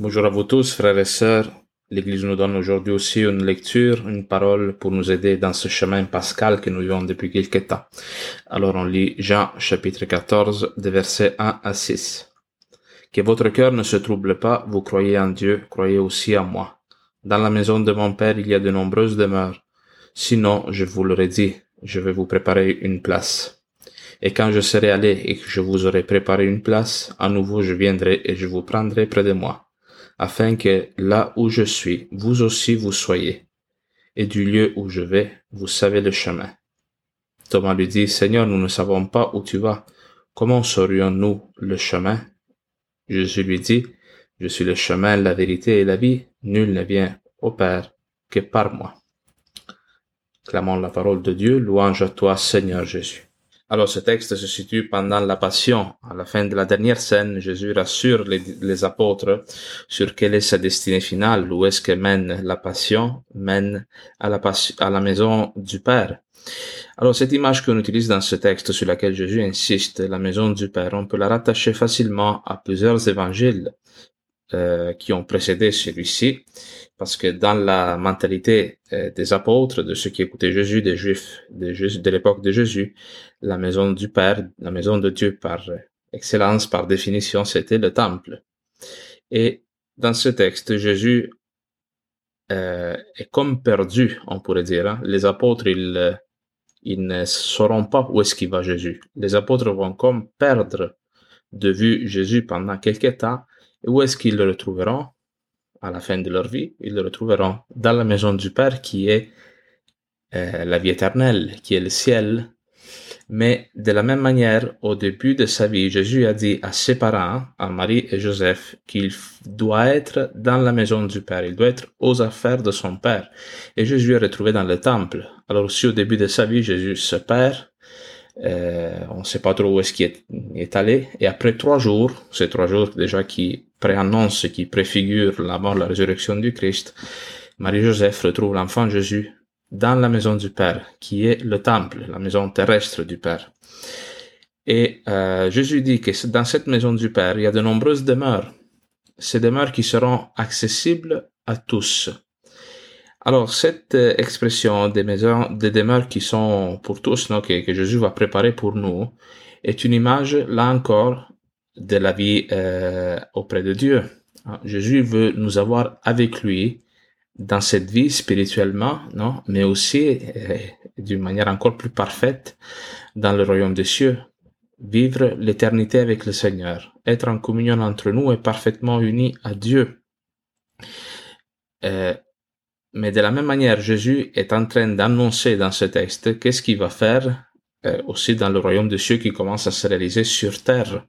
Bonjour à vous tous, frères et sœurs. L'Église nous donne aujourd'hui aussi une lecture, une parole pour nous aider dans ce chemin pascal que nous vivons depuis quelques temps. Alors on lit Jean chapitre 14, des versets 1 à 6. Que votre cœur ne se trouble pas, vous croyez en Dieu, croyez aussi en moi. Dans la maison de mon Père, il y a de nombreuses demeures. Sinon, je vous l'aurais dit, je vais vous préparer une place. Et quand je serai allé et que je vous aurai préparé une place, à nouveau je viendrai et je vous prendrai près de moi afin que là où je suis, vous aussi vous soyez, et du lieu où je vais, vous savez le chemin. Thomas lui dit, Seigneur, nous ne savons pas où tu vas, comment saurions-nous le chemin? Jésus lui dit, Je suis le chemin, la vérité et la vie, nul ne vient au Père que par moi. Clamons la parole de Dieu, louange à toi, Seigneur Jésus. Alors ce texte se situe pendant la Passion. À la fin de la dernière scène, Jésus rassure les, apôtres sur quelle est sa destinée finale, où est-ce que mène la Passion, mène à la, à la maison du Père. Alors cette image qu'on utilise dans ce texte sur laquelle Jésus insiste, la maison du Père, on peut la rattacher facilement à plusieurs évangiles euh, qui ont précédé celui-ci parce que dans la mentalité euh, des apôtres, de ceux qui écoutaient Jésus, des Juifs de, l'époque de Jésus, la maison du Père, la maison de Dieu par excellence, par définition, c'était le temple. Et dans ce texte, Jésus euh, est comme perdu, on pourrait dire. Hein. Les apôtres, ils, ils ne sauront pas où est-ce qu'il va Jésus. Les apôtres vont comme perdre de vue Jésus pendant quelques temps. Où est-ce qu'ils le retrouveront à la fin de leur vie, ils le retrouveront dans la maison du Père qui est euh, la vie éternelle, qui est le ciel. Mais de la même manière, au début de sa vie, Jésus a dit à ses parents, à Marie et Joseph, qu'il doit être dans la maison du Père, il doit être aux affaires de son Père. Et Jésus est retrouvé dans le temple. Alors aussi au début de sa vie, Jésus se perd, euh, on ne sait pas trop où est-ce qu'il est, est, allé. Et après trois jours, ces trois jours déjà qui préannonce, qui préfigure la mort, la résurrection du Christ, Marie-Joseph retrouve l'enfant Jésus dans la maison du Père, qui est le temple, la maison terrestre du Père. Et euh, Jésus dit que dans cette maison du Père, il y a de nombreuses demeures. Ces demeures qui seront accessibles à tous. Alors, cette euh, expression des maisons, des demeures qui sont pour tous, non, que, que Jésus va préparer pour nous, est une image, là encore, de la vie euh, auprès de Dieu. Ah, Jésus veut nous avoir avec lui dans cette vie spirituellement, non, mais aussi euh, d'une manière encore plus parfaite dans le royaume des cieux. Vivre l'éternité avec le Seigneur, être en communion entre nous et parfaitement unis à Dieu. Euh, mais de la même manière, Jésus est en train d'annoncer dans ce texte qu'est-ce qu'il va faire euh, aussi dans le royaume des cieux qui commence à se réaliser sur terre.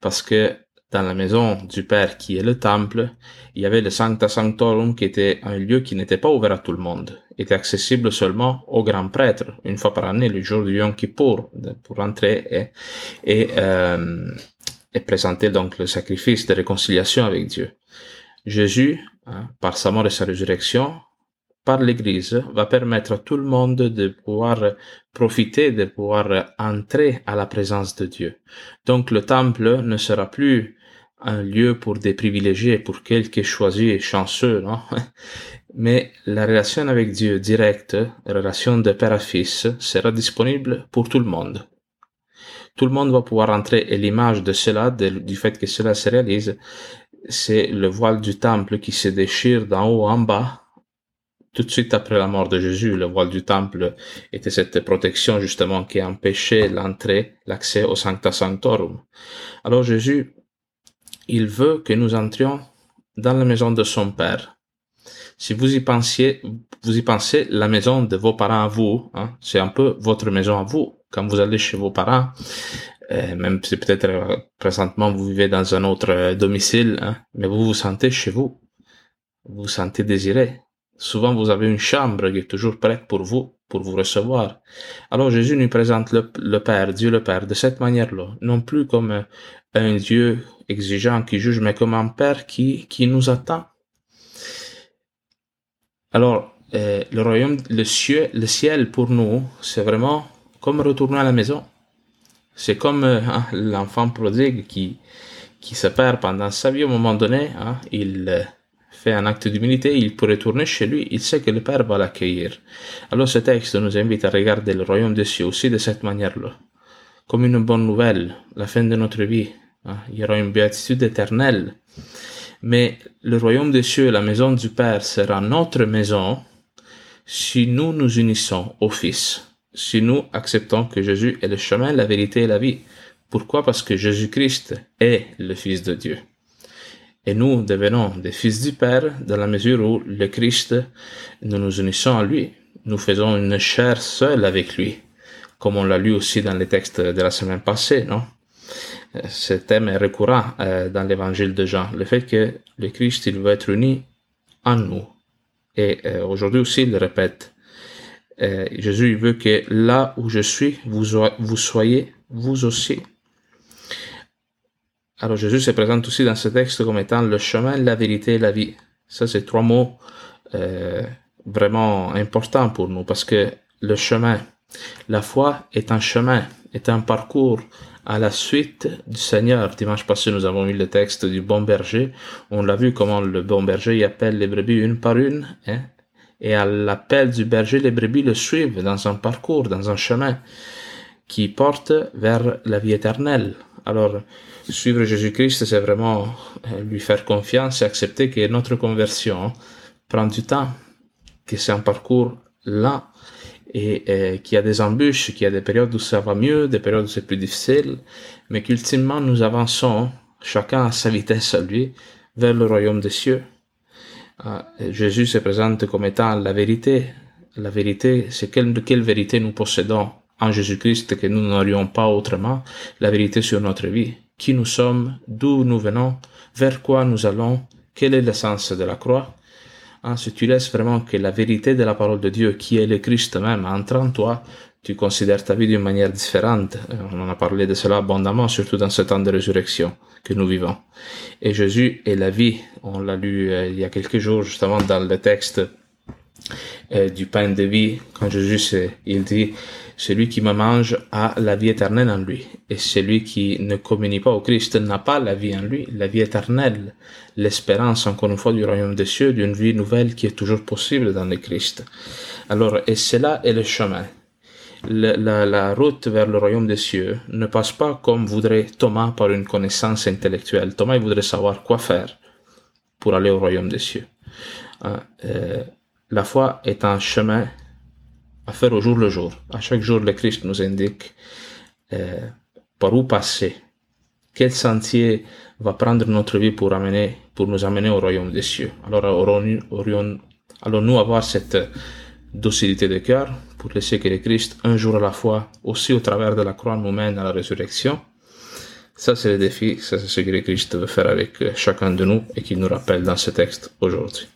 Parce que dans la maison du Père qui est le temple, il y avait le Sancta Sanctorum qui était un lieu qui n'était pas ouvert à tout le monde, était accessible seulement aux grands prêtres, une fois par année, le jour du Yom Kippour, pour entrer et, et, euh, et présenter donc le sacrifice de réconciliation avec Dieu. Jésus, hein, par sa mort et sa résurrection, par l'Église va permettre à tout le monde de pouvoir profiter, de pouvoir entrer à la présence de Dieu. Donc le temple ne sera plus un lieu pour des privilégiés, pour quelques choisis et chanceux, non? Mais la relation avec Dieu directe, la relation de père à fils, sera disponible pour tout le monde. Tout le monde va pouvoir entrer et l'image de cela, du fait que cela se réalise, c'est le voile du temple qui se déchire d'en haut en bas tout de suite après la mort de Jésus, le voile du temple était cette protection justement qui empêchait l'entrée, l'accès au Sancta Sanctorum. Alors Jésus, il veut que nous entrions dans la maison de son Père. Si vous y pensiez, vous y pensez, la maison de vos parents à vous, hein, c'est un peu votre maison à vous. Quand vous allez chez vos parents, Euh, même si peut-être euh, présentement vous vivez dans un autre euh, domicile, hein, mais vous vous sentez chez vous. Vous vous sentez désiré. Souvent vous avez une chambre qui est toujours prête pour vous, pour vous recevoir. Alors Jésus nous présente le, Père, Dieu le Père, de cette manière-là. Non plus comme un Dieu exigeant qui juge, mais comme un Père qui, qui nous attend. Alors, le royaume, le ciel, le ciel pour nous, c'est vraiment comme retourner à la maison. C'est comme euh, hein, l'enfant prodigue qui, qui se perd pendant sa vie. Au moment donné, hein, il euh, fait un acte d'humilité, il peut retourner chez lui, il sait que le Père va l'accueillir. Alors ce texte nous invite à regarder le royaume des cieux aussi de cette manière-là. Comme une bonne nouvelle, la fin de notre vie. Hein. Il y aura une béatitude éternelle. Mais le royaume des cieux, la maison du Père, sera notre maison si nous nous unissons au Fils si nous acceptons que Jésus est le chemin, la vérité et la vie. Pourquoi? Parce que Jésus-Christ est le Fils de Dieu. Et nous devenons des fils du Père dans la mesure où le Christ, nous nous unissons à lui. Nous faisons une chair seule avec lui, comme on l'a lu aussi dans les textes de la semaine passée, non? Ce thème est récurrent euh, dans l'évangile de Jean, le fait que le Christ, il veut être uni en nous. Et euh, aujourd'hui aussi, il le répète. Euh, Jésus veut que là où je suis, vous soyez vous aussi. Alors Jésus se présente aussi dans ce texte comme étant le chemin, la vérité et la vie. Ça, c'est trois mots euh, vraiment importants pour nous parce que le chemin, la foi est un chemin, est un parcours à la suite du Seigneur. Dimanche passé, nous avons eu le texte du bon berger. On l'a vu comment le bon berger y appelle les brebis une par une. Hein? et à l'appel du berger, les brebis le suivent dans un parcours, dans un chemin qui porte vers la vie éternelle. Alors, suivre Jésus-Christ, c'est vraiment euh, lui faire confiance et accepter que notre conversion prend du temps, que c'est un parcours lent et, euh, qu'il y a des embûches, qu'il y a des périodes où ça va mieux, des périodes où c'est plus difficile, mais qu'ultimement nous avançons, chacun à sa vitesse à lui, vers le royaume des cieux. Ah, Jésus se présente comme étant la vérité. La vérité, c'est quelle vérité nous possédons en Jésus-Christ que nous n'aurions pas autrement. La vérité sur notre vie. Qui nous sommes, d'où nous venons, vers quoi nous allons, quel est l'essence de la croix. Ah, si tu laisses vraiment que la vérité de la parole de Dieu, qui est le Christ même, entre en toi, tu considères ta vie d'une manière différente. Euh, on en a parlé de cela abondamment, surtout dans ce temps de résurrection que nous vivons. Et Jésus est la vie. On l'a lu euh, il y a quelques jours, justement, dans le texte euh, du pain de vie, quand Jésus, il dit, celui qui me mange a la vie éternelle en lui. Et celui qui ne communie pas au Christ n'a pas la vie en lui, la vie éternelle, l'espérance, encore une fois, du royaume des cieux, d'une vie nouvelle qui est toujours possible dans le Christ. Alors, et cela est le chemin la, route vers le royaume des cieux ne passe pas comme voudrait Thomas par une connaissance intellectuelle. Thomas il voudrait savoir quoi faire pour aller au royaume des cieux. Hein, euh, la foi est un chemin à faire au jour le jour. À chaque jour, le Christ nous indique euh, par où passer, quel sentier va prendre notre vie pour, amener, pour nous amener au royaume des cieux? Alors, allons-nous avoir cette docilité de cœur pour laisser que le Christ, un jour à la fois, aussi au travers de la croix, nous mène à la résurrection? Ça, c'est le défi, ça, c'est ce que le Christ veut faire avec chacun de nous et qu'il nous rappelle dans ce texte aujourd'hui.